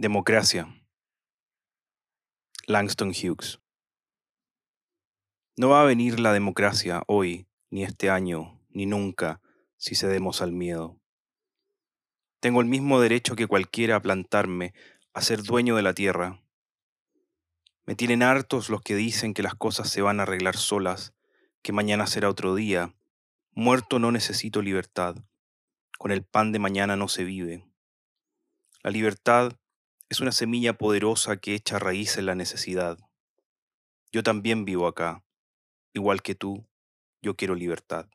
Democracia. Langston Hughes. No va a venir la democracia hoy, ni este año, ni nunca, si cedemos al miedo. Tengo el mismo derecho que cualquiera a plantarme, a ser dueño de la tierra. Me tienen hartos los que dicen que las cosas se van a arreglar solas, que mañana será otro día. Muerto no necesito libertad. Con el pan de mañana no se vive. La libertad es una semilla poderosa que echa raíz en la necesidad. Yo también vivo acá. Igual que tú, yo quiero libertad.